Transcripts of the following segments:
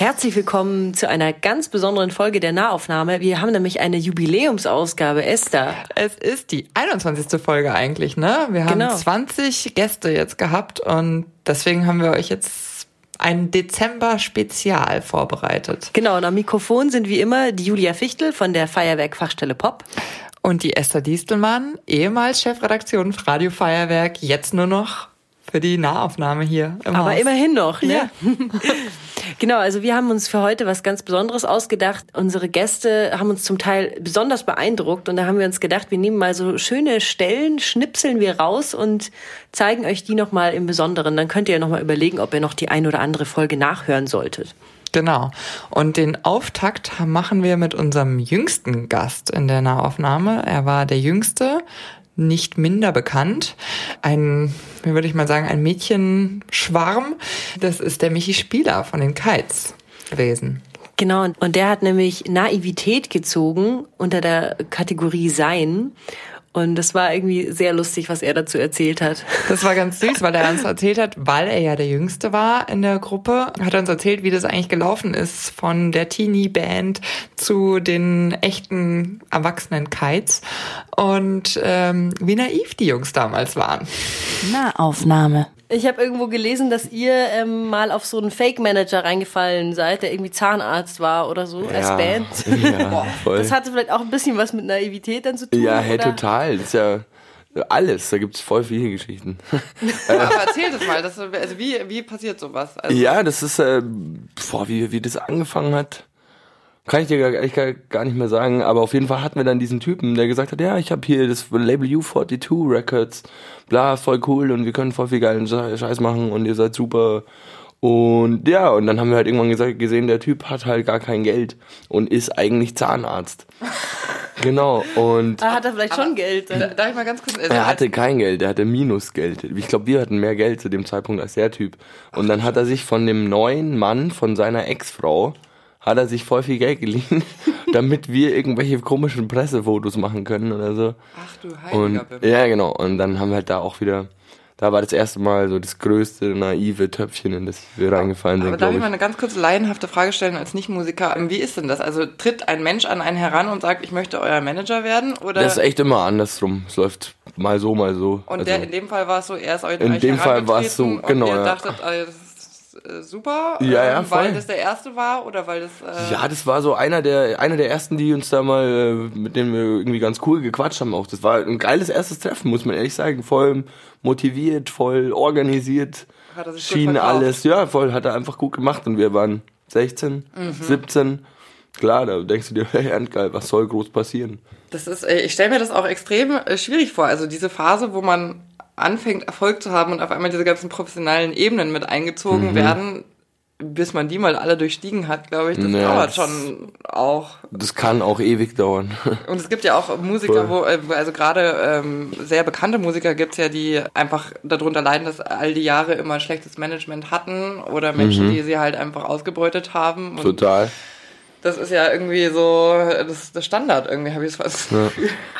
Herzlich willkommen zu einer ganz besonderen Folge der Nahaufnahme. Wir haben nämlich eine Jubiläumsausgabe, Esther. Es ist die 21. Folge eigentlich, ne? Wir haben genau. 20 Gäste jetzt gehabt und deswegen haben wir euch jetzt ein Dezember-Spezial vorbereitet. Genau, und am Mikrofon sind wie immer die Julia Fichtel von der Feuerwerk-Fachstelle Pop. Und die Esther Diestelmann, ehemals Chefredaktion Radio Feuerwerk, jetzt nur noch für die Nahaufnahme hier. Im Aber Haus. immerhin noch, ne? Ja. genau, also wir haben uns für heute was ganz Besonderes ausgedacht. Unsere Gäste haben uns zum Teil besonders beeindruckt und da haben wir uns gedacht, wir nehmen mal so schöne Stellen, schnipseln wir raus und zeigen euch die nochmal im Besonderen. Dann könnt ihr ja nochmal überlegen, ob ihr noch die ein oder andere Folge nachhören solltet. Genau. Und den Auftakt machen wir mit unserem jüngsten Gast in der Nahaufnahme. Er war der jüngste, nicht minder bekannt. Ein, wie würde ich mal sagen, ein Mädchenschwarm. Das ist der Michi Spieler von den Kites gewesen. Genau, und der hat nämlich Naivität gezogen unter der Kategorie Sein. Und das war irgendwie sehr lustig, was er dazu erzählt hat. Das war ganz süß, weil er uns erzählt hat, weil er ja der Jüngste war in der Gruppe, hat er uns erzählt, wie das eigentlich gelaufen ist von der Teenie-Band zu den echten erwachsenen Kites und ähm, wie naiv die Jungs damals waren. Na, Aufnahme. Ich habe irgendwo gelesen, dass ihr ähm, mal auf so einen Fake-Manager reingefallen seid, der irgendwie Zahnarzt war oder so, ja, als Band. Ja, voll. Das hatte vielleicht auch ein bisschen was mit Naivität dann zu tun. Ja, hey, oder? total. Das ist ja alles, da gibt's voll viele Geschichten. Aber erzähl das mal, das, also wie, wie passiert sowas? Also ja, das ist, äh, boah, wie, wie das angefangen hat. Kann ich dir gar, ich gar nicht mehr sagen, aber auf jeden Fall hatten wir dann diesen Typen, der gesagt hat, ja, ich habe hier das Label U42 Records, bla, voll cool und wir können voll viel geilen Scheiß machen und ihr seid super. Und ja, und dann haben wir halt irgendwann gesagt, gesehen, der Typ hat halt gar kein Geld und ist eigentlich Zahnarzt. genau, und. Ah, hat er vielleicht schon Geld? Dann. Darf ich mal ganz kurz. Also er hatte kein Geld, er hatte Minusgeld. Ich glaube, wir hatten mehr Geld zu dem Zeitpunkt als der Typ. Und dann hat er sich von dem neuen Mann, von seiner Ex-Frau, hat er sich voll viel Geld geliehen, damit wir irgendwelche komischen Pressefotos machen können oder so. Ach du Heiliger und, Ja, genau. Und dann haben wir halt da auch wieder, da war das erste Mal so das größte naive Töpfchen, in das wir reingefallen sind. Aber darf ich mal eine ganz kurze laienhafte Frage stellen als Nichtmusiker? Wie ist denn das? Also tritt ein Mensch an einen heran und sagt, ich möchte euer Manager werden? Oder? Das ist echt immer andersrum. Es läuft mal so, mal so. Und also, der, in dem Fall war es so, er ist euch In dem Fall war es so, genau. Und ihr dachtet, ja. also, äh, super, ja, ja, ähm, weil das der erste war oder weil das. Äh ja, das war so einer der einer der ersten, die uns da mal äh, mit denen wir irgendwie ganz cool gequatscht haben. Auch das war ein geiles erstes Treffen, muss man ehrlich sagen. Voll motiviert, voll organisiert. Hat er sich schien alles, ja, voll hat er einfach gut gemacht und wir waren 16, mhm. 17. Klar, da denkst du dir, hey, geil, was soll groß passieren? Das ist, äh, ich stelle mir das auch extrem äh, schwierig vor. Also diese Phase, wo man anfängt, Erfolg zu haben und auf einmal diese ganzen professionellen Ebenen mit eingezogen mhm. werden, bis man die mal alle durchstiegen hat, glaube ich, das ja, dauert schon auch. Das kann auch ewig dauern. Und es gibt ja auch Musiker, wo, äh, also gerade ähm, sehr bekannte Musiker gibt's ja, die einfach darunter leiden, dass all die Jahre immer schlechtes Management hatten oder Menschen, mhm. die sie halt einfach ausgebeutet haben. Total das ist ja irgendwie so das, das Standard, irgendwie habe ich es fast. Ja.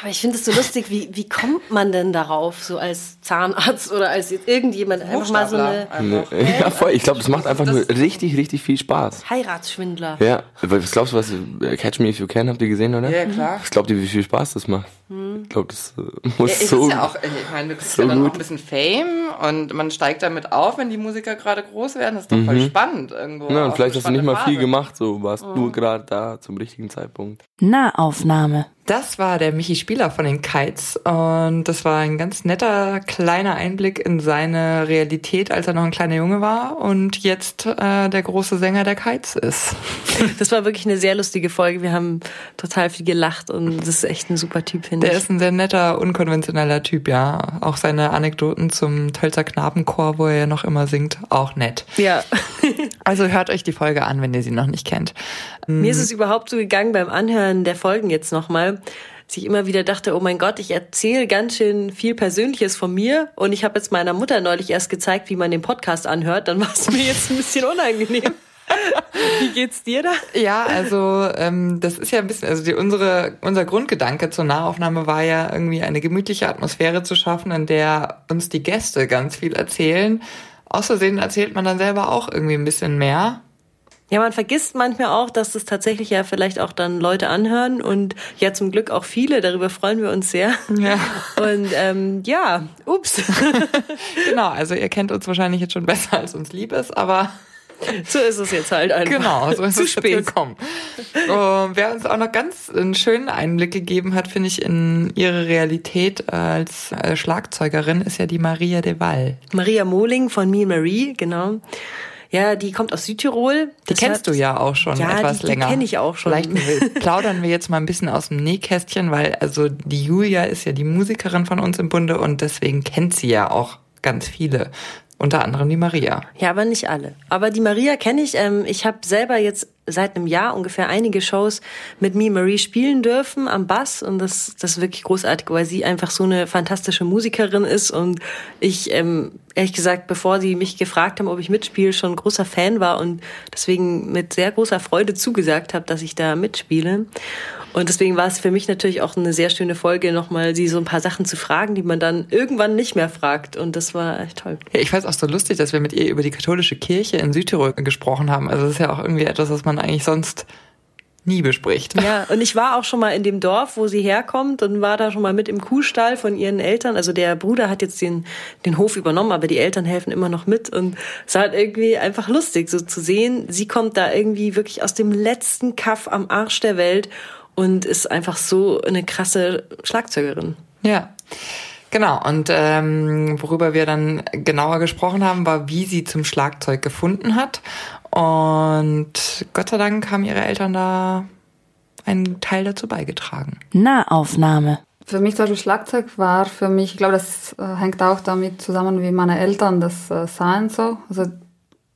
Aber ich finde es so lustig, wie, wie kommt man denn darauf, so als Zahnarzt oder als irgendjemand einfach mal so eine. Nee. Ja, voll. Ich glaube, das macht einfach das nur richtig, richtig viel Spaß. Heiratsschwindler. Ja, was glaubst du, was Catch Me If You Can habt ihr gesehen, oder? Ja, klar. Was glaubt ihr, wie viel Spaß das macht? Hm. Ich glaube, das äh, muss ja, so. Ist ja auch, ich meine, du kriegst so ja dann gut. auch ein bisschen Fame und man steigt damit auf, wenn die Musiker gerade groß werden. Das ist doch mhm. voll spannend irgendwo. Ja, und vielleicht hast du nicht mal Phase. viel gemacht, so warst mhm. nur gerade da zum richtigen Zeitpunkt. Nahaufnahme. Das war der Michi Spieler von den Kites und das war ein ganz netter kleiner Einblick in seine Realität, als er noch ein kleiner Junge war und jetzt äh, der große Sänger der Kites ist. Das war wirklich eine sehr lustige Folge. Wir haben total viel gelacht und das ist echt ein super Typ, finde ich. Der ist ein sehr netter, unkonventioneller Typ, ja. Auch seine Anekdoten zum Tölzer Knabenchor, wo er ja noch immer singt, auch nett. Ja. also hört euch die Folge an, wenn ihr sie noch nicht kennt. Mir ist es überhaupt so gegangen beim Anhören der Folgen jetzt nochmal dass ich immer wieder dachte, oh mein Gott, ich erzähle ganz schön viel Persönliches von mir und ich habe jetzt meiner Mutter neulich erst gezeigt, wie man den Podcast anhört, dann war es mir jetzt ein bisschen unangenehm. Wie geht's dir da? Ja, also ähm, das ist ja ein bisschen, also die, unsere, unser Grundgedanke zur Nahaufnahme war ja irgendwie eine gemütliche Atmosphäre zu schaffen, in der uns die Gäste ganz viel erzählen. Außerdem erzählt man dann selber auch irgendwie ein bisschen mehr Ja, man vergisst manchmal auch, dass das tatsächlich ja vielleicht auch dann Leute anhören und ja zum Glück auch viele. Darüber freuen wir uns sehr. Ja. Und ähm, ja, ups. genau, also ihr kennt uns wahrscheinlich jetzt schon besser, als uns lieb ist, aber so ist es jetzt halt einfach. Genau, so ist Zu es spät gekommen. Uh, wer uns auch noch ganz einen schönen Einblick gegeben hat, finde ich, in ihre Realität als äh, Schlagzeugerin, ist ja die Maria de Wall. Maria Mohling von Me Marie, genau. Ja, die kommt aus Südtirol. Die kennst du ja auch schon ja, etwas die, länger. Die kenne ich auch schon. Vielleicht plaudern wir jetzt mal ein bisschen aus dem Nähkästchen, weil also die Julia ist ja die Musikerin von uns im Bunde und deswegen kennt sie ja auch ganz viele unter anderem die Maria. Ja, aber nicht alle. Aber die Maria kenne ich. Ähm, ich habe selber jetzt seit einem Jahr ungefähr einige Shows mit Me Marie spielen dürfen am Bass und das, das ist wirklich großartig, weil sie einfach so eine fantastische Musikerin ist und ich ähm, ehrlich gesagt, bevor sie mich gefragt haben, ob ich mitspiele, schon großer Fan war und deswegen mit sehr großer Freude zugesagt habe, dass ich da mitspiele. Und deswegen war es für mich natürlich auch eine sehr schöne Folge, nochmal sie so ein paar Sachen zu fragen, die man dann irgendwann nicht mehr fragt. Und das war echt toll. Ja, ich fand es auch so lustig, dass wir mit ihr über die katholische Kirche in Südtirol gesprochen haben. Also das ist ja auch irgendwie etwas, was man eigentlich sonst nie bespricht. Ja, und ich war auch schon mal in dem Dorf, wo sie herkommt und war da schon mal mit im Kuhstall von ihren Eltern. Also der Bruder hat jetzt den, den Hof übernommen, aber die Eltern helfen immer noch mit und es war halt irgendwie einfach lustig, so zu sehen. Sie kommt da irgendwie wirklich aus dem letzten Kaff am Arsch der Welt und ist einfach so eine krasse Schlagzeugerin. Ja. Genau, und ähm, worüber wir dann genauer gesprochen haben, war, wie sie zum Schlagzeug gefunden hat. Und Gott sei Dank haben ihre Eltern da einen Teil dazu beigetragen. Nahaufnahme. Für mich zum Beispiel Schlagzeug war für mich, ich glaube, das äh, hängt auch damit zusammen, wie meine Eltern das äh, sahen so. Also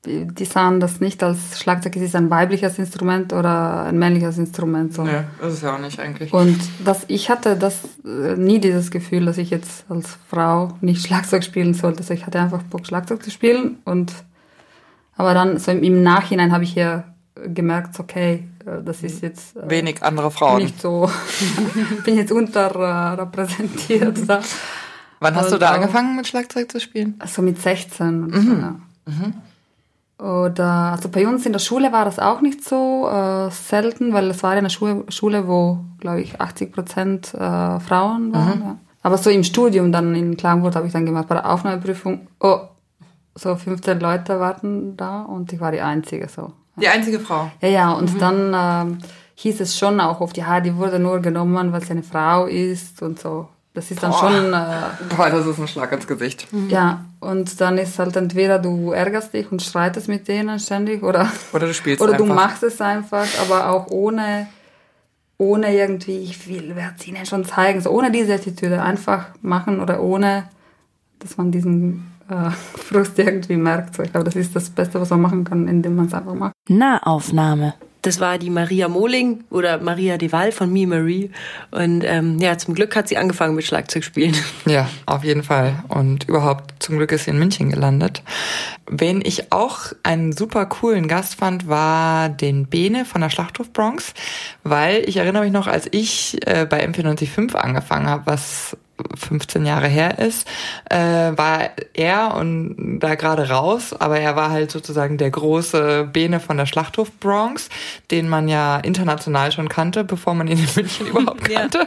die sahen das nicht als Schlagzeug, es ist ein weibliches Instrument oder ein männliches Instrument. So. Ja, das ist ja auch nicht eigentlich. Und das, ich hatte das äh, nie dieses Gefühl, dass ich jetzt als Frau nicht Schlagzeug spielen sollte. Also ich hatte einfach Bock, Schlagzeug zu spielen. Und aber dann so im Nachhinein habe ich ja gemerkt, okay, äh, das ist jetzt äh, wenig andere Frauen. Nicht so, bin jetzt unterrepräsentiert. da. Wann hast Und du da angefangen mit Schlagzeug zu spielen? Also mit 16. Mhm. So, ja. mhm. Oder also bei uns in der Schule war das auch nicht so äh, selten, weil es war eine Schule, Schule wo, glaube ich, 80 Prozent äh, Frauen waren. Mhm. Ja. Aber so im Studium dann in Klagenfurt habe ich dann gemacht, bei der Aufnahmeprüfung, oh, so 15 Leute warten da und ich war die Einzige so. Die einzige Frau? Ja, ja, und mhm. dann äh, hieß es schon auch oft, ja, die wurde nur genommen, weil sie eine Frau ist und so. Das ist dann Boah. schon. Äh, Boah, das ist ein Schlag ins Gesicht. Mhm. Ja, und dann ist halt entweder du ärgerst dich und streitest mit denen ständig oder. Oder du spielst Oder einfach. du machst es einfach, aber auch ohne, ohne irgendwie, ich will, werde es ihnen schon zeigen, so ohne diese Attitüde einfach machen oder ohne, dass man diesen äh, Frust irgendwie merkt. So, ich glaube, das ist das Beste, was man machen kann, indem man es einfach macht. Nahaufnahme. Das war die Maria Mohling oder Maria Deval von Me Marie. Und ähm, ja, zum Glück hat sie angefangen mit Schlagzeugspielen. Ja, auf jeden Fall. Und überhaupt zum Glück ist sie in München gelandet. Wen ich auch einen super coolen Gast fand, war den Bene von der Schlachthof Bronx, weil ich erinnere mich noch, als ich äh, bei M495 angefangen habe, was 15 Jahre her ist, äh, war er und da gerade raus, aber er war halt sozusagen der große Bene von der Schlachthof Bronx, den man ja international schon kannte, bevor man ihn in München überhaupt kannte.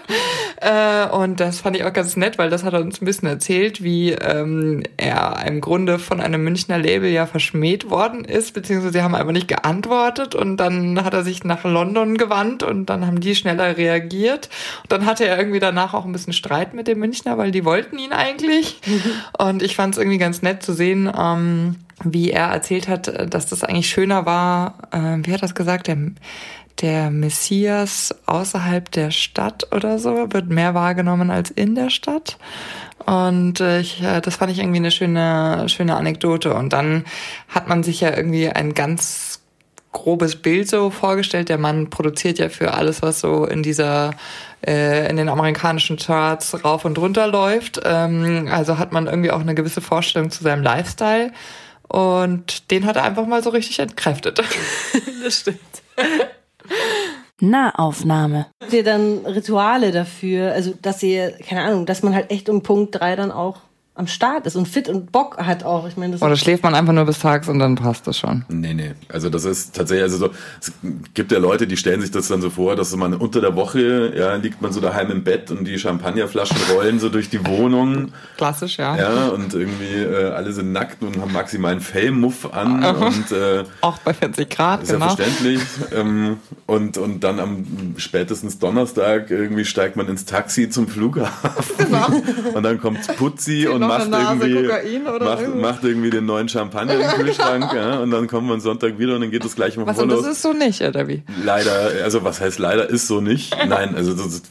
Ja. Äh, und das fand ich auch ganz nett, weil das hat er uns ein bisschen erzählt, wie ähm, er im Grunde von einem Münchner Label ja verschmäht worden ist, beziehungsweise sie haben einfach nicht geantwortet und dann hat er sich nach London gewandt und dann haben die schneller reagiert und dann hatte er irgendwie danach auch ein bisschen Streit mit dem Münchner, weil die wollten ihn eigentlich. Und ich fand es irgendwie ganz nett zu sehen, ähm, wie er erzählt hat, dass das eigentlich schöner war, äh, wie hat das gesagt, der, der Messias außerhalb der Stadt oder so wird mehr wahrgenommen als in der Stadt. Und äh, ich, äh, das fand ich irgendwie eine schöne, schöne Anekdote. Und dann hat man sich ja irgendwie ein ganz grobes Bild so vorgestellt. Der Mann produziert ja für alles, was so in dieser äh, in den amerikanischen Charts rauf und runter läuft. Ähm, also hat man irgendwie auch eine gewisse Vorstellung zu seinem Lifestyle. Und den hat er einfach mal so richtig entkräftet. das stimmt. Nahaufnahme. Habt ihr dann Rituale dafür? Also, dass ihr, keine Ahnung, dass man halt echt um Punkt drei dann auch am Start ist und fit und Bock hat auch. Ich meine, das Oder schläft man einfach nur bis tags und dann passt das schon. Nee, nee. Also das ist tatsächlich, also so, es gibt ja Leute, die stellen sich das dann so vor, dass man unter der Woche, ja, liegt man so daheim im Bett und die Champagnerflaschen rollen so durch die Wohnung. Klassisch, ja. Ja, und irgendwie äh, alle sind nackt und haben maximalen Fellmuff an und äh, Auch bei 40 Grad, ist genau. ja verständlich. ähm, und, und dann am spätestens Donnerstag irgendwie steigt man ins Taxi zum Flughafen. Und dann kommt Putzi und macht Nase irgendwie, macht, macht irgendwie den neuen Champagner im Kühlschrank. ja, und dann kommt man Sonntag wieder und dann geht das gleich mal Was, und das los. ist so nicht, oder wie? Leider, also was heißt leider, ist so nicht. Nein, also das äh,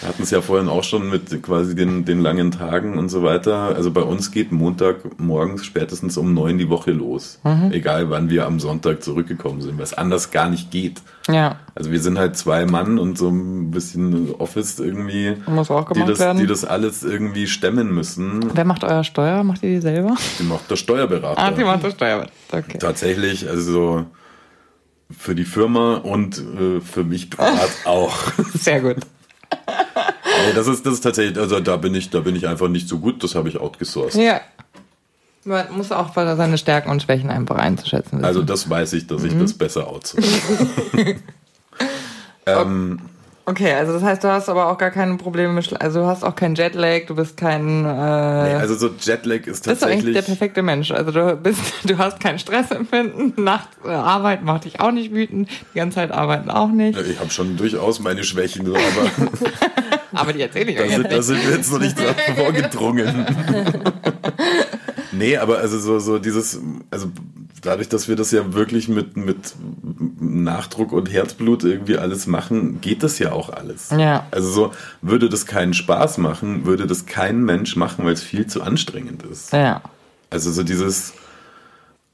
wir hatten es ja vorhin auch schon mit quasi den, den langen Tagen und so weiter. Also bei uns geht Montag morgens spätestens um neun die Woche los. Mhm. Egal wann wir am Sonntag zurückgekommen sind, es anders gar nicht geht. Ja. Also wir sind halt zwei Mann und so ein bisschen Office irgendwie, Muss auch die gemacht das, werden. die das alles irgendwie stemmen müssen. Wer macht euer Steuer? Macht ihr die selber? Die macht der Steuerberater. Ah, die macht der Steuer. Okay. Tatsächlich, also für die Firma und äh, für mich privat auch. Sehr gut. Nee, das ist das ist tatsächlich, also da bin ich, da bin ich einfach nicht so gut. Das habe ich outgesourced. Ja. Man muss auch seine Stärken und Schwächen einfach einzuschätzen wissen. Also das weiß ich, dass ich Mhm. das besser outsource. ähm, okay, also das heißt, du hast aber auch gar keine Probleme mit, also du hast auch keinen Jetlag, du bist kein, äh, nee, also so Jetlag ist bist du eigentlich tatsächlich. der perfekte Mensch. Also du bist, du hast kein Stressempfinden, Nacht äh, Arbeit macht dich auch nicht wütend, die ganze Zeit arbeiten auch nicht. ich habe schon durchaus meine Schwächen, aber Aber die erzähle ich euch sind, da sind wir jetzt noch nicht vorgedrungen. nee, aber also so, so dieses, also dadurch, dass wir das ja wirklich mit, mit Nachdruck und Herzblut irgendwie alles machen, geht das ja auch alles. Ja. Also so, würde das keinen Spaß machen, würde das kein Mensch machen, weil es viel zu anstrengend ist. Ja. Also so dieses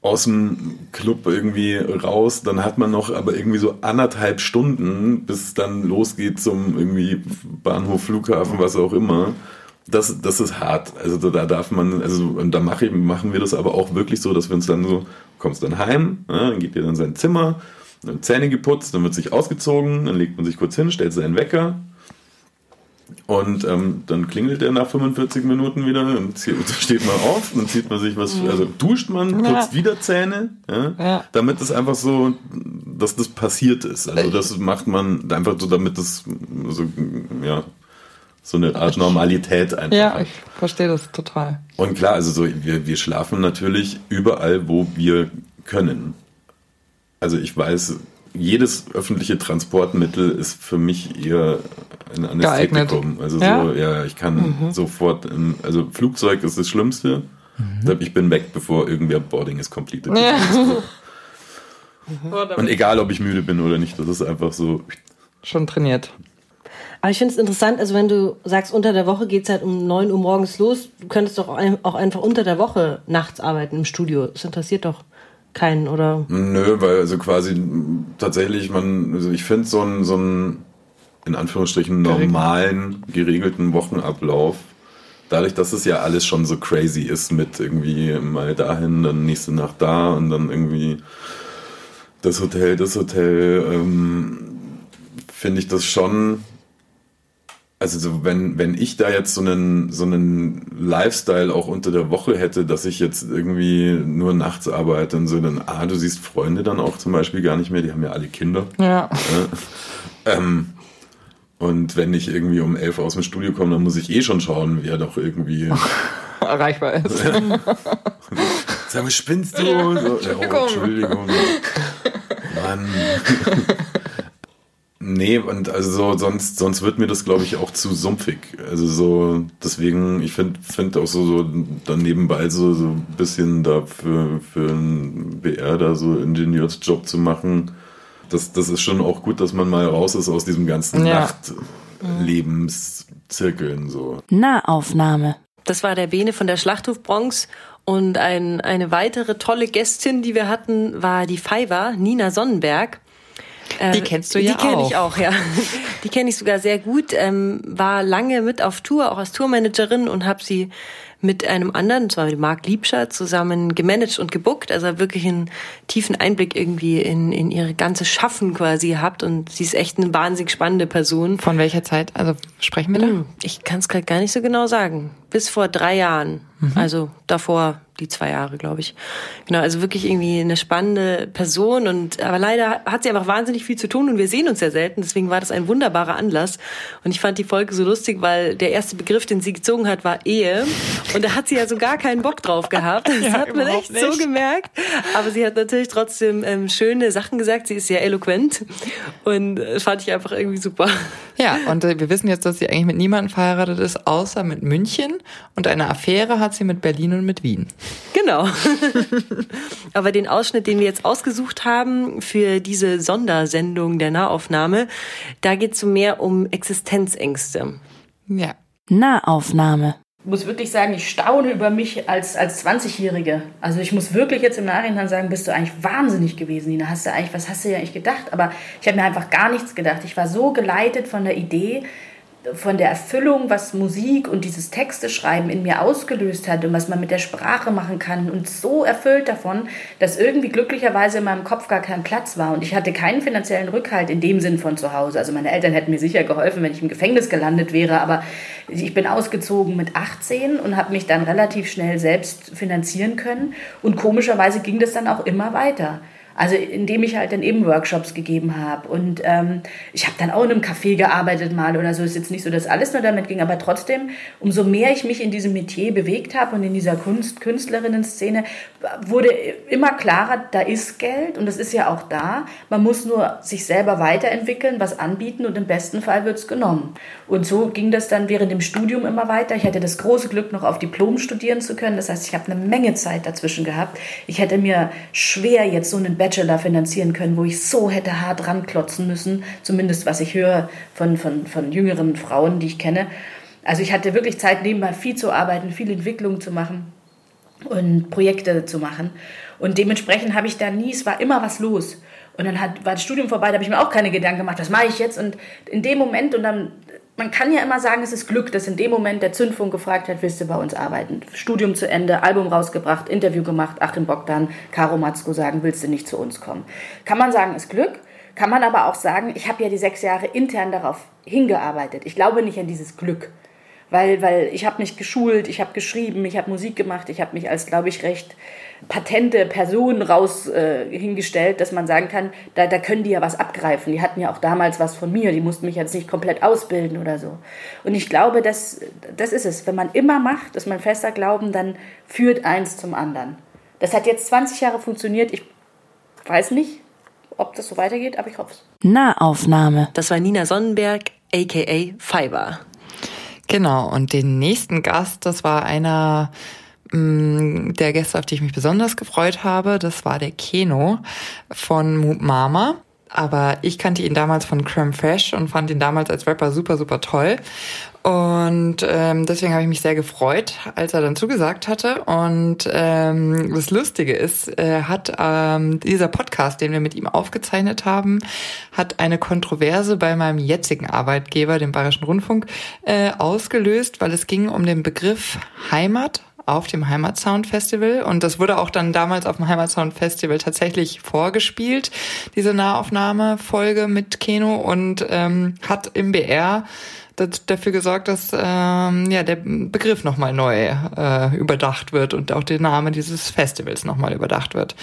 aus dem Club irgendwie raus, dann hat man noch aber irgendwie so anderthalb Stunden, bis es dann losgeht zum irgendwie Bahnhof, Flughafen, was auch immer. Das, das ist hart. Also da darf man, also und da mache ich, machen wir das aber auch wirklich so, dass wir uns dann so, kommst dann heim, ja, dann geht ihr dann in sein Zimmer, dann Zähne geputzt, dann wird sich ausgezogen, dann legt man sich kurz hin, stellt seinen Wecker, und ähm, dann klingelt er nach 45 Minuten wieder und zieht, steht man auf, dann zieht man sich was, also duscht man, putzt wieder Zähne, ja, Ja. damit es einfach so, dass das passiert ist. Also das macht man einfach so, damit das so, ja, so eine Art Normalität einfach Ja, ich verstehe das total. Und klar, also so, wir, wir schlafen natürlich überall, wo wir können. Also ich weiß, jedes öffentliche Transportmittel ist für mich eher ein Anästhetikum. Also Ja? so, ja, ich kann sofort, in, also Flugzeug ist das Schlimmste. Ich bin weg, bevor irgendwer Boarding ist completed. Ja. Und egal, ob ich müde bin oder nicht, das ist einfach so. Schon trainiert. Aber ich finde es interessant, also wenn du sagst, unter der Woche geht's halt um 9 Uhr morgens los, du könntest doch auch einfach unter der Woche nachts arbeiten im Studio. Das interessiert doch keinen, oder? Nö, weil also quasi tatsächlich man, also ich finde so einen, so einen, in Anführungsstrichen, normalen, geregelten Wochenablauf, dadurch, dass es ja alles schon so crazy ist mit irgendwie mal dahin, dann nächste Nacht da und dann irgendwie das Hotel, das Hotel, ähm, finde ich das schon, also so, wenn, wenn ich da jetzt so einen, so einen Lifestyle auch unter der Woche hätte, dass ich jetzt irgendwie nur nachts arbeite und so, dann, ah, du siehst Freunde dann auch zum Beispiel gar nicht mehr, die haben ja alle Kinder. Ja. Ähm, und wenn ich irgendwie um elf aus dem Studio komme, dann muss ich eh schon schauen, wer doch irgendwie. Erreichbar ist. Sag mal, spinnst du? So, ja, oh, Entschuldigung. Mann. Nee, und also so, sonst, sonst wird mir das, glaube ich, auch zu sumpfig. Also so, deswegen, ich finde find auch so, so dann nebenbei so, so ein bisschen da für, für einen BR da so Ingenieursjob zu machen. Das, das ist schon auch gut, dass man mal raus ist aus diesem ganzen Ja. Nachtlebenszirkeln so. Nahaufnahme. Das war der Bene von der Schlachthof Bronx. Und ein, eine weitere tolle Gästin, die wir hatten, war die Fiverr, Nina Sonnenberg. Äh, Die kennst du ja Die kenne ich auch. auch, ja. Die kenne ich sogar sehr gut. Ähm, war lange mit auf Tour, auch als Tourmanagerin und habe sie mit einem anderen, zwar mit Marc Liebscher, zusammen gemanagt und gebuckt. Also wirklich einen tiefen Einblick irgendwie in, in ihre ganze Schaffen quasi gehabt. Und sie ist echt eine wahnsinnig spannende Person. Von welcher Zeit? Also sprechen wir da? Hm, Ich kann es gerade gar nicht so genau sagen. Bis vor drei Jahren. Also davor die zwei Jahre, glaube ich. Genau, also wirklich irgendwie eine spannende Person und aber leider hat sie einfach wahnsinnig viel zu tun und wir sehen uns ja selten, deswegen war das ein wunderbarer Anlass und ich fand die Folge so lustig, weil der erste Begriff, den sie gezogen hat, war Ehe und da hat sie ja so gar keinen Bock drauf gehabt. Das Ja, hat man echt so nicht. gemerkt, aber sie hat natürlich trotzdem ähm, schöne Sachen gesagt, sie ist sehr eloquent und äh, fand ich einfach irgendwie super. Ja, und äh, wir wissen jetzt, dass sie eigentlich mit niemandem verheiratet ist, außer mit München. Und eine Affäre hat sie mit Berlin und mit Wien. Genau. Aber den Ausschnitt, den wir jetzt ausgesucht haben für diese Sondersendung der Nahaufnahme, da geht es so mehr um Existenzängste. Ja. Nahaufnahme. Ich muss wirklich sagen, ich staune über mich als, als 20-Jährige. Also ich muss wirklich jetzt im Nachhinein sagen, bist du eigentlich wahnsinnig gewesen, Nina. Hast du eigentlich, was hast du dir eigentlich gedacht? Aber ich habe mir einfach gar nichts gedacht. Ich war so geleitet von der Idee, von der Erfüllung, was Musik und dieses Texteschreiben in mir ausgelöst hat und was man mit der Sprache machen kann und so erfüllt davon, dass irgendwie glücklicherweise in meinem Kopf gar kein Platz war und ich hatte keinen finanziellen Rückhalt in dem Sinn von zu Hause. Also meine Eltern hätten mir sicher geholfen, wenn ich im Gefängnis gelandet wäre, aber ich bin ausgezogen mit 18 und habe mich dann relativ schnell selbst finanzieren können und komischerweise ging das dann auch immer weiter. Also indem ich halt dann eben Workshops gegeben habe. Und ähm, ich habe dann auch in einem Café gearbeitet mal oder so. Ist jetzt nicht so, dass alles nur damit ging, aber trotzdem, umso mehr ich mich in diesem Metier bewegt habe und in dieser Kunst Künstlerinnen-Szene, wurde immer klarer, da ist Geld und das ist ja auch da. Man muss nur sich selber weiterentwickeln, was anbieten und im besten Fall wird's genommen. Und so ging das dann während dem Studium immer weiter. Ich hatte das große Glück, noch auf Diplom studieren zu können. Das heißt, ich habe eine Menge Zeit dazwischen gehabt. Ich hätte mir schwer jetzt so einen Bachelor finanzieren können, wo ich so hätte hart ranklotzen müssen, zumindest was ich höre von, von, von jüngeren Frauen, die ich kenne. Also ich hatte wirklich Zeit, nebenbei viel zu arbeiten, viel Entwicklung zu machen und Projekte zu machen. Und dementsprechend habe ich da nie, es war immer was los. Und dann hat, war das Studium vorbei, da habe ich mir auch keine Gedanken gemacht, was mache ich jetzt? Und in dem Moment, und dann, man kann ja immer sagen, es ist Glück, dass in dem Moment der Zündfunk gefragt hat, willst du bei uns arbeiten? Studium zu Ende, Album rausgebracht, Interview gemacht, Achim Bogdan, Caro Matzko sagen, willst du nicht zu uns kommen? Kann man sagen, ist Glück? Kann man aber auch sagen, ich habe ja die sechs Jahre intern darauf hingearbeitet. Ich glaube nicht an dieses Glück weil, weil ich habe mich geschult, ich habe geschrieben, ich habe Musik gemacht, ich habe mich als, glaube ich, recht patente Person raus äh, hingestellt, dass man sagen kann, da, da können die ja was abgreifen. Die hatten ja auch damals was von mir, die mussten mich jetzt nicht komplett ausbilden oder so. Und ich glaube, das, das ist es. Wenn man immer macht, ist mein fester Glauben, dann führt eins zum anderen. Das hat jetzt 20 Jahre funktioniert. Ich weiß nicht, ob das so weitergeht, aber ich hoffe es. Nahaufnahme. Das war Nina Sonnenberg, aka Fiber. Genau, und den nächsten Gast, das war einer mh, der Gäste, auf die ich mich besonders gefreut habe. Das war der Keno von Mama. Aber ich kannte ihn damals von Creme Fresh und fand ihn damals als Rapper super, super toll. Und ähm, deswegen habe ich mich sehr gefreut, als er dann zugesagt hatte. Und ähm, das Lustige ist, äh, hat ähm, dieser Podcast, den wir mit ihm aufgezeichnet haben, hat eine Kontroverse bei meinem jetzigen Arbeitgeber, dem Bayerischen Rundfunk, äh, ausgelöst, weil es ging um den Begriff Heimat auf dem Heimatsound Festival und das wurde auch dann damals auf dem Heimatsound Festival tatsächlich vorgespielt, diese Nahaufnahmefolge mit Keno. Und ähm, hat im BR das, dafür gesorgt, dass ähm, ja der Begriff nochmal neu äh, überdacht wird und auch der Name dieses Festivals nochmal überdacht wird.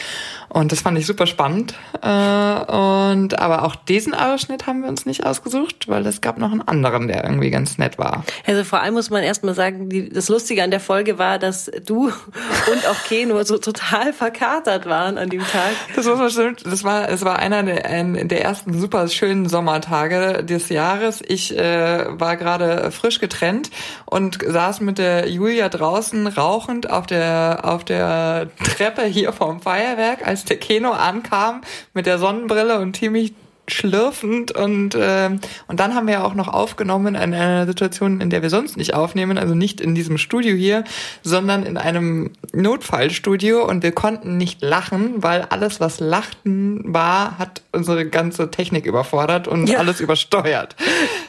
Und das fand ich super spannend. Äh, und aber auch diesen Ausschnitt haben wir uns nicht ausgesucht, weil es gab noch einen anderen, der irgendwie ganz nett war. Also vor allem muss man erstmal sagen, die, das Lustige an der Folge war, dass du und auch Keno so total verkatert waren an dem Tag. Das muss man stimmt. Das war, es war einer der, der ersten super schönen Sommertage des Jahres. Ich äh, war gerade frisch getrennt und saß mit der Julia draußen rauchend auf der auf der Treppe hier vom Feuerwerk, als der Keno ankam mit der Sonnenbrille und ziemlich schlürfend und ähm, und dann haben wir ja auch noch aufgenommen in einer Situation, in der wir sonst nicht aufnehmen, also nicht in diesem Studio hier, sondern in einem Notfallstudio und wir konnten nicht lachen, weil alles was lachten war, hat unsere ganze Technik überfordert und Ja. alles übersteuert.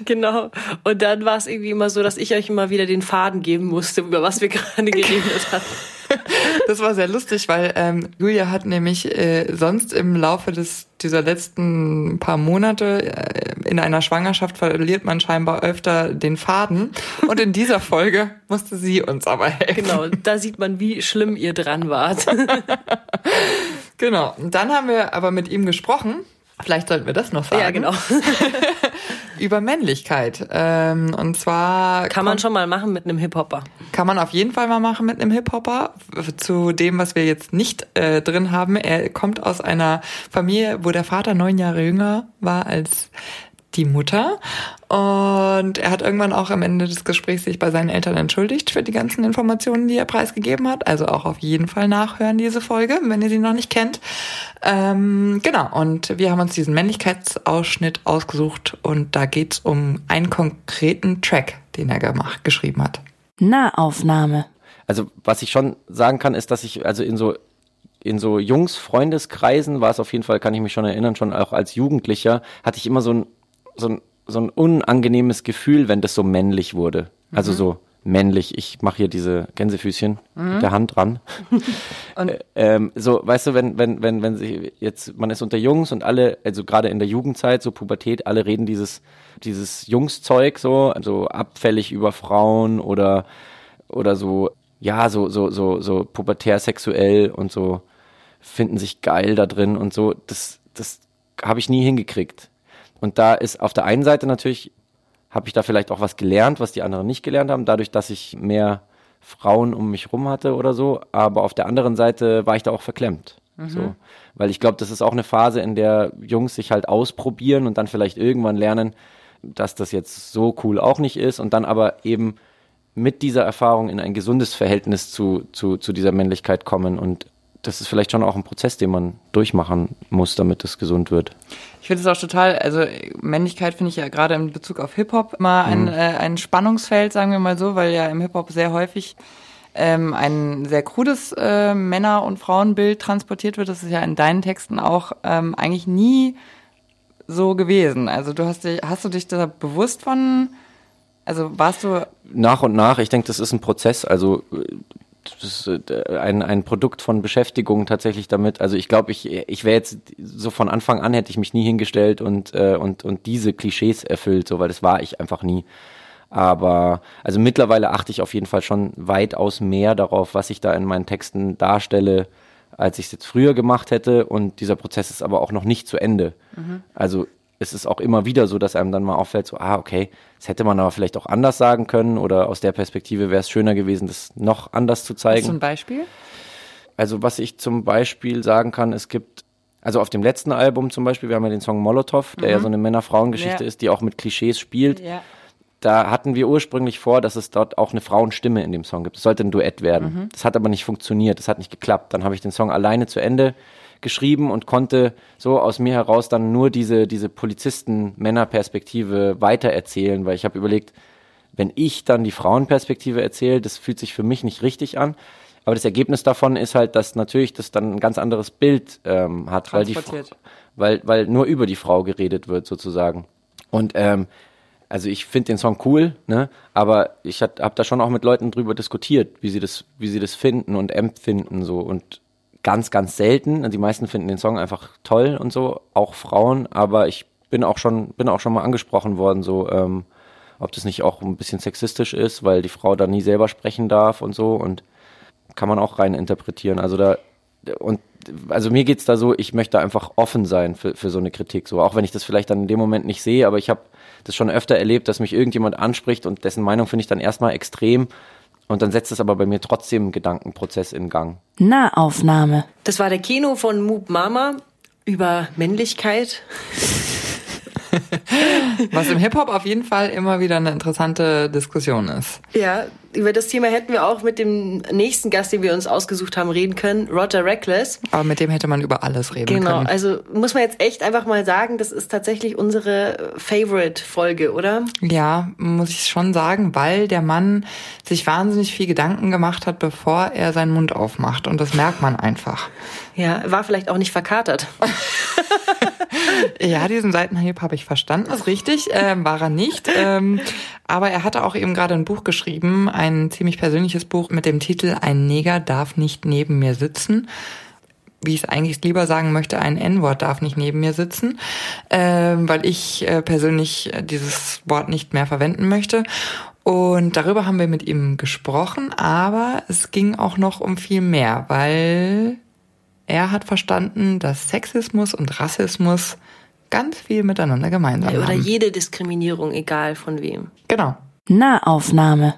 Genau. Und dann war es irgendwie immer so, dass ich euch immer wieder den Faden geben musste, über was wir gerade geredet hatten. Das war sehr lustig, weil ähm, Julia hat nämlich äh, sonst im Laufe des dieser letzten paar Monate äh, in einer Schwangerschaft verliert man scheinbar öfter den Faden und in dieser Folge musste sie uns aber helfen. Genau, da sieht man, wie schlimm ihr dran wart. Genau. Dann haben wir aber mit ihm gesprochen. Vielleicht sollten wir das noch sagen. ja, genau. Über Männlichkeit. Ähm, und zwar Kann man schon mal machen mit einem Hip-Hopper. Kann man auf jeden Fall mal machen mit einem Hip-Hopper. Zu dem, was wir jetzt nicht äh, drin haben. Er kommt aus einer Familie, wo der Vater neun Jahre jünger war als die Mutter. Und er hat irgendwann auch am Ende des Gesprächs sich bei seinen Eltern entschuldigt für die ganzen Informationen, die er preisgegeben hat. Also auch auf jeden Fall nachhören, diese Folge, wenn ihr sie noch nicht kennt. Ähm, genau, und wir haben uns diesen Männlichkeitsausschnitt ausgesucht und da geht's um einen konkreten Track, den er gemacht, geschrieben hat. Nahaufnahme. Also was ich schon sagen kann, ist, dass ich also in so in so Jungs-Freundeskreisen war es auf jeden Fall, kann ich mich schon erinnern, schon auch als Jugendlicher hatte ich immer so ein so ein so ein unangenehmes Gefühl, wenn das so männlich wurde. Also so männlich. Ich mache hier diese Gänsefüßchen mit der Hand dran. Ähm, so, weißt du, wenn, wenn, wenn, wenn sich jetzt, man ist unter Jungs und alle, also gerade in der Jugendzeit, so Pubertät, alle reden dieses, dieses Jungszeug so, also abfällig über Frauen oder, oder so, ja, so, so, so, so pubertär sexuell und so finden sich geil da drin und so. Das, das habe ich nie hingekriegt. Und da ist auf der einen Seite natürlich, habe ich da vielleicht auch was gelernt, was die anderen nicht gelernt haben, dadurch, dass ich mehr Frauen um mich rum hatte oder so. Aber auf der anderen Seite war ich da auch verklemmt. So. Weil ich glaube, das ist auch eine Phase, in der Jungs sich halt ausprobieren und dann vielleicht irgendwann lernen, dass das jetzt so cool auch nicht ist und dann aber eben mit dieser Erfahrung in ein gesundes Verhältnis zu, zu, zu dieser Männlichkeit kommen. Und das ist vielleicht schon auch ein Prozess, den man durchmachen muss, damit es gesund wird. Ich finde es auch total, also Männlichkeit finde ich ja gerade in Bezug auf Hip-Hop immer ein, äh, ein Spannungsfeld, sagen wir mal so, weil ja im Hip-Hop sehr häufig ähm, ein sehr krudes äh, Männer- und Frauenbild transportiert wird. Das ist ja in deinen Texten auch ähm, eigentlich nie so gewesen. Also du hast dich, hast du dich da bewusst von, also warst du, nach und nach, ich denke, das ist ein Prozess, also äh, das ist äh, ein, ein Produkt von Beschäftigung tatsächlich damit. Also ich glaube, ich, ich wäre jetzt so von Anfang an hätte ich mich nie hingestellt und, äh, und, und diese Klischees erfüllt, so weil das war ich einfach nie. Aber also mittlerweile achte ich auf jeden Fall schon weitaus mehr darauf, was ich da in meinen Texten darstelle, als ich es jetzt früher gemacht hätte. Und dieser Prozess ist aber auch noch nicht zu Ende. Also es ist auch immer wieder so, dass einem dann mal auffällt, so, ah, okay, das hätte man aber vielleicht auch anders sagen können oder aus der Perspektive wäre es schöner gewesen, das noch anders zu hast du ein zeigen. Beispiel? Also was ich zum Beispiel sagen kann, es gibt, also auf dem letzten Album zum Beispiel, wir haben ja den Song Molotov, der ja so eine Männer-Frauen-Geschichte Ja. ist, die auch mit Klischees spielt. Ja. Da hatten wir ursprünglich vor, dass es dort auch eine Frauenstimme in dem Song gibt. Es sollte ein Duett werden. Das hat aber nicht funktioniert, das hat nicht geklappt. Dann habe ich den Song alleine zu Ende geschrieben und konnte so aus mir heraus dann nur diese, diese Polizisten-Männer-Perspektive weitererzählen, weil ich habe überlegt, wenn ich dann die Frauenperspektive erzähle, das fühlt sich für mich nicht richtig an. Aber das Ergebnis davon ist halt, dass natürlich das dann ein ganz anderes Bild ähm, hat, weil, die, Fra- weil, weil nur über die Frau geredet wird sozusagen. Und ähm, also ich finde den Song cool, ne? Aber ich habe da schon auch mit Leuten drüber diskutiert, wie sie das, wie sie das finden und empfinden so und ganz, ganz selten. Die meisten finden den Song einfach toll und so, auch Frauen. Aber ich bin auch schon, bin auch schon mal angesprochen worden, so ähm, ob das nicht auch ein bisschen sexistisch ist, weil die Frau da nie selber sprechen darf und so und kann man auch rein interpretieren. Also da und also mir geht's da so, ich möchte einfach offen sein für, für so eine Kritik, so auch wenn ich das vielleicht dann in dem Moment nicht sehe, aber ich habe das schon öfter erlebt, dass mich irgendjemand anspricht und dessen Meinung finde ich dann erstmal extrem und dann setzt es aber bei mir trotzdem einen Gedankenprozess in Gang. Nahaufnahme. Das war der Kino von Moop Mama über Männlichkeit. Was im Hip-Hop auf jeden Fall immer wieder eine interessante Diskussion ist. Ja, über das Thema hätten wir auch mit dem nächsten Gast, den wir uns ausgesucht haben, reden können, Roger Reckless. Aber mit dem hätte man über alles reden Genau, können. also muss man jetzt echt einfach mal sagen, das ist tatsächlich unsere Favorite-Folge, oder? Ja, muss ich schon sagen, weil der Mann sich wahnsinnig viel Gedanken gemacht hat, bevor er seinen Mund aufmacht. Und das merkt man einfach. Ja, war vielleicht auch nicht verkatert. Ja, diesen Seitenhieb habe ich verstanden, ist richtig, ähm, war er nicht. Ähm, aber er hatte auch eben gerade ein Buch geschrieben, ein ziemlich persönliches Buch mit dem Titel Ein Neger darf nicht neben mir sitzen. Wie ich es eigentlich lieber sagen möchte, ein N-Wort darf nicht neben mir sitzen, ähm, weil ich äh, persönlich dieses Wort nicht mehr verwenden möchte. Und darüber haben wir mit ihm gesprochen, aber es ging auch noch um viel mehr, weil er hat verstanden, dass Sexismus und Rassismus ganz viel miteinander gemeinsam Oder haben. jede Diskriminierung, egal von wem. Genau. Nahaufnahme.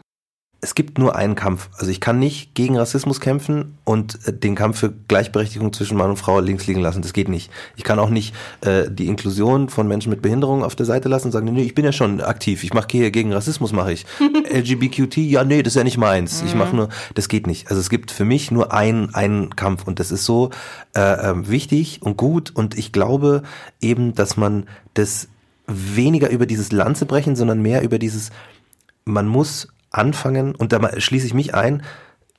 Es gibt nur einen Kampf. Also ich kann nicht gegen Rassismus kämpfen und äh, den Kampf für Gleichberechtigung zwischen Mann und Frau links liegen lassen. Das geht nicht. Ich kann auch nicht äh, die Inklusion von Menschen mit Behinderung auf der Seite lassen und sagen, nee, ich bin ja schon aktiv. Ich mache hier gegen Rassismus mache ich. LGBTQT, ja, nee, das ist ja nicht meins. Ich mache nur, das geht nicht. Also es gibt für mich nur einen einen Kampf und das ist so äh, ähm, wichtig und gut und ich glaube eben, dass man das weniger über dieses Lanze brechen, sondern mehr über dieses man muss anfangen, und da schließe ich mich ein,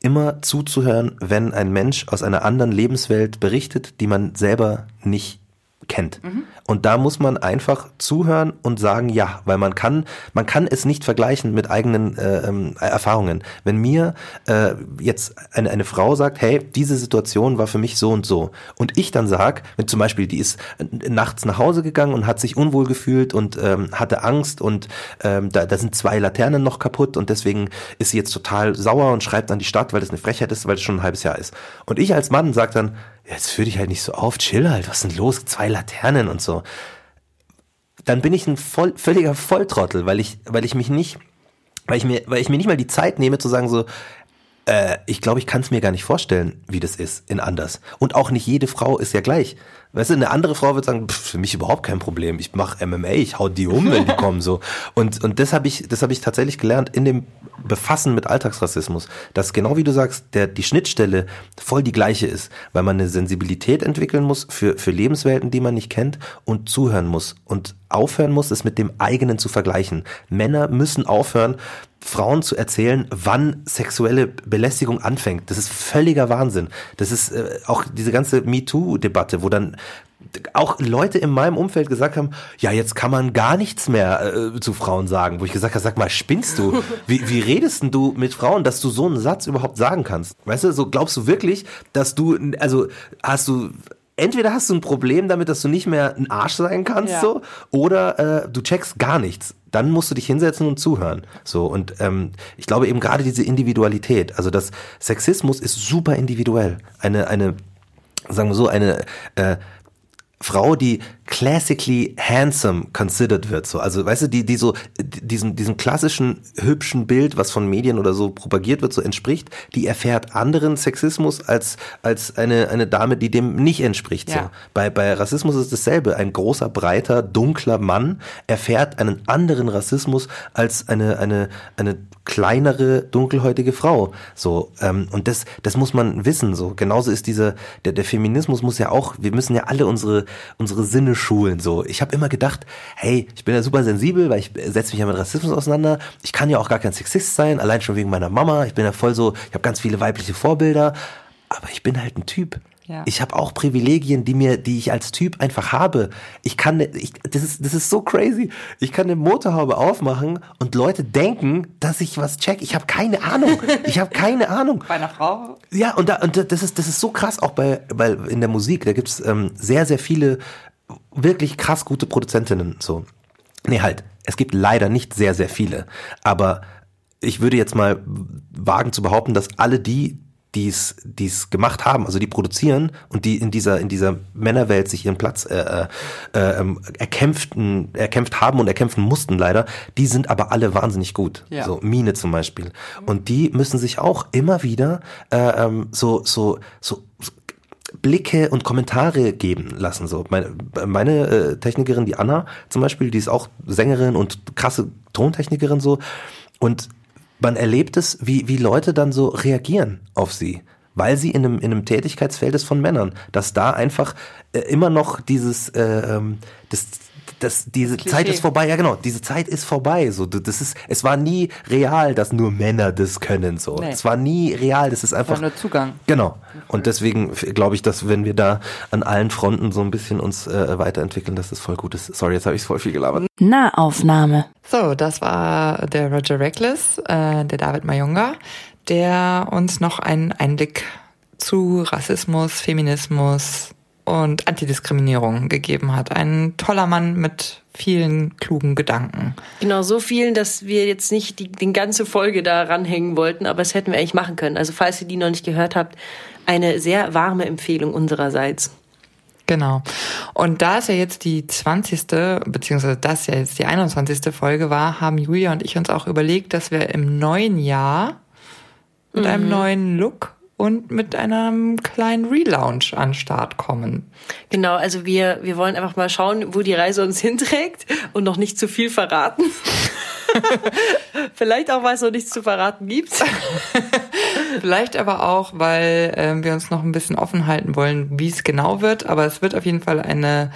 immer zuzuhören, wenn ein Mensch aus einer anderen Lebenswelt berichtet, die man selber nicht kennt. Und da muss man einfach zuhören und sagen ja, weil man kann, man kann es nicht vergleichen mit eigenen äh, ähm, Erfahrungen. Wenn mir äh, jetzt eine, eine Frau sagt, hey, diese Situation war für mich so und so, und ich dann sag, wenn zum Beispiel die ist äh, nachts nach Hause gegangen und hat sich unwohl gefühlt und ähm, hatte Angst und ähm, da, da sind zwei Laternen noch kaputt und deswegen ist sie jetzt total sauer und schreibt an die Stadt, weil das eine Frechheit ist, weil es schon ein halbes Jahr ist. Und ich als Mann sag dann, jetzt führ dich halt nicht so auf, chill halt, was ist denn los? Zwei Laternen und so. Dann bin ich ein voll, völliger Volltrottel, weil ich, weil ich mich nicht, weil ich mir, weil ich mir nicht mal die Zeit nehme zu sagen so, äh, ich glaube, ich kann es mir gar nicht vorstellen, wie das ist in anders. Und auch nicht jede Frau ist ja gleich. Weißt du, eine andere Frau wird sagen, pff, für mich überhaupt kein Problem. Ich mache MMA, ich hau die um, wenn die kommen so. Und und das habe ich, das habe ich tatsächlich gelernt in dem Befassen mit Alltagsrassismus, dass genau wie du sagst, der die Schnittstelle voll die gleiche ist, weil man eine Sensibilität entwickeln muss für für Lebenswelten, die man nicht kennt und zuhören muss und aufhören muss, es mit dem eigenen zu vergleichen. Männer müssen aufhören, Frauen zu erzählen, wann sexuelle Belästigung anfängt. Das ist völliger Wahnsinn. Das ist äh, auch diese ganze MeToo-Debatte, wo dann auch Leute in meinem Umfeld gesagt haben, ja, jetzt kann man gar nichts mehr äh, zu Frauen sagen. Wo ich gesagt habe, sag mal, spinnst du? Wie, wie redest denn du mit Frauen, dass du so einen Satz überhaupt sagen kannst? Weißt du, so glaubst du wirklich, dass du, also hast du entweder hast du ein Problem damit, dass du nicht mehr ein Arsch sein kannst, Ja. so, oder äh, du checkst gar nichts. Dann musst du dich hinsetzen und zuhören. So und ähm, ich glaube eben gerade diese Individualität, also das Sexismus ist super individuell. Eine eine sagen wir so eine äh, Frau, die classically handsome considered wird, so, also, weißt du, die, die so, diesem, diesem klassischen hübschen Bild, was von Medien oder so propagiert wird, so entspricht, die erfährt anderen Sexismus als, als eine, eine Dame, die dem nicht entspricht, so. Ja. Bei, bei Rassismus ist dasselbe. Ein großer, breiter, dunkler Mann erfährt einen anderen Rassismus als eine, eine, eine kleinere, dunkelhäutige Frau. So, ähm, und das, das muss man wissen. So, genauso ist dieser, der, der Feminismus muss ja auch, wir müssen ja alle unsere, unsere Sinne schulen. So, ich habe immer gedacht, hey, ich bin ja super sensibel, weil ich setze mich ja mit Rassismus auseinander. Ich kann ja auch gar kein Sexist sein, allein schon wegen meiner Mama. Ich bin ja voll so, ich habe ganz viele weibliche Vorbilder, aber ich bin halt ein Typ. Ja. Ich habe auch Privilegien, die mir, die ich als Typ einfach habe. Ich kann, ne- ich, das ist, das ist so crazy. Ich kann eine Motorhaube aufmachen und Leute denken, dass ich was check. Ich habe keine Ahnung. Ich habe keine Ahnung. Bei einer Frau? Ja, und, da, und das ist, das ist so krass, auch bei, bei in der Musik. Da gibt's ähm, sehr, sehr viele wirklich krass gute Produzentinnen. So. Nee, halt. Es gibt leider nicht sehr, sehr viele. Aber ich würde jetzt mal wagen zu behaupten, dass alle die, die es gemacht haben, also die produzieren und die in dieser in dieser Männerwelt sich ihren Platz äh, äh, ähm, erkämpften erkämpft haben und erkämpfen mussten leider, die sind aber alle wahnsinnig gut. Ja. So Mine zum Beispiel und die müssen sich auch immer wieder äh, ähm, so so so Blicke und Kommentare geben lassen. So meine, meine äh, Technikerin, die Anna zum Beispiel, die ist auch Sängerin und krasse Tontechnikerin so. Und man erlebt es, wie, wie Leute dann so reagieren auf sie weil sie in einem, in einem Tätigkeitsfeld ist von Männern, dass da einfach äh, immer noch dieses, äh, ähm, das, das, diese Klischee. Zeit ist vorbei, ja genau, diese Zeit ist vorbei. So, das ist, es war nie real, dass nur Männer das können. So, Nee. es war nie real. Das ist War einfach nur Zugang. genau. Und deswegen f- glaube ich, dass wenn wir da an allen Fronten so ein bisschen uns äh, weiterentwickeln, dass das voll gut ist. Sorry, jetzt habe ich voll viel gelabert. Nahaufnahme. So, das war der Roger Reckless, äh, der David Mayunga, der uns noch einen Einblick zu Rassismus, Feminismus und Antidiskriminierung gegeben hat. Ein toller Mann mit vielen klugen Gedanken. Genau, so vielen, dass wir jetzt nicht die, die ganze Folge da ranhängen wollten, aber das hätten wir eigentlich machen können. Also falls ihr die noch nicht gehört habt, eine sehr warme Empfehlung unsererseits. Genau. Und da es ja jetzt die 20. beziehungsweise das ja jetzt die 21. Folge war, haben Julia und ich uns auch überlegt, dass wir im neuen Jahr mit einem neuen Look und mit einem kleinen Relaunch an Start kommen. Genau, also wir, wir wollen einfach mal schauen, wo die Reise uns hinträgt und noch nicht zu viel verraten. Vielleicht auch, weil es noch nichts zu verraten gibt. Vielleicht aber auch, weil ähm, wir uns noch ein bisschen offen halten wollen, wie es genau wird. Aber es wird auf jeden Fall eine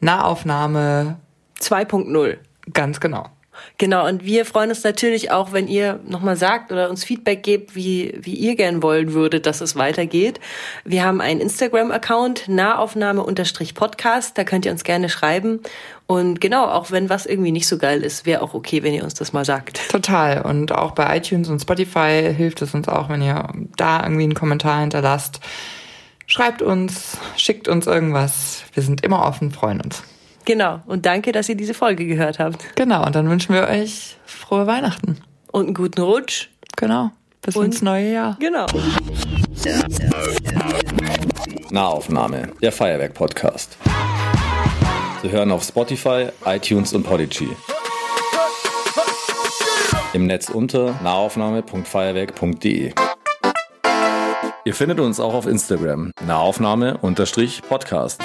Nahaufnahme 2.0. ganz genau. Genau, und wir freuen uns natürlich auch, wenn ihr nochmal sagt oder uns Feedback gebt, wie, wie ihr gern wollen würdet, dass es weitergeht. Wir haben einen Instagram-Account, Nahaufnahme-Podcast, da könnt ihr uns gerne schreiben. Und genau, auch wenn was irgendwie nicht so geil ist, wäre auch okay, wenn ihr uns das mal sagt. Total. Und auch bei iTunes und Spotify hilft es uns auch, wenn ihr da irgendwie einen Kommentar hinterlasst. Schreibt uns, schickt uns irgendwas. Wir sind immer offen, freuen uns. Genau, und danke, dass ihr diese Folge gehört habt. Genau, und dann wünschen wir euch frohe Weihnachten. Und einen guten Rutsch. Genau. Bis Und- ins neue Jahr. Genau. Nahaufnahme, der Feuerwerk-Podcast. Zu hören auf Spotify, iTunes und Podigy. Im Netz unter nahaufnahme.feuerwerk.de. Ihr findet uns auch auf Instagram, Nahaufnahme-Podcast.